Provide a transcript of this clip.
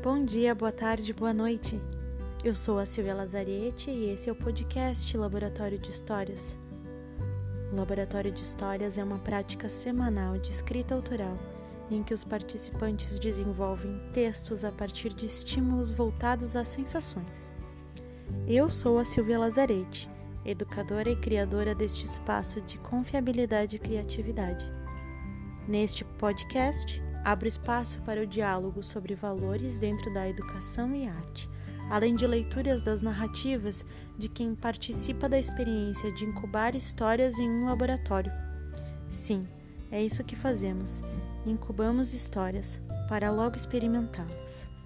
Bom dia, boa tarde, boa noite. Eu sou a Silvia Lazarete e esse é o podcast Laboratório de Histórias. O Laboratório de Histórias é uma prática semanal de escrita autoral em que os participantes desenvolvem textos a partir de estímulos voltados às sensações. Eu sou a Silvia Lazarete, educadora e criadora deste espaço de confiabilidade e criatividade. Neste podcast, abro espaço para o diálogo sobre valores dentro da educação e arte, além de leituras das narrativas de quem participa da experiência de incubar histórias em um laboratório. Sim, é isso que fazemos. Incubamos histórias para logo experimentá-las.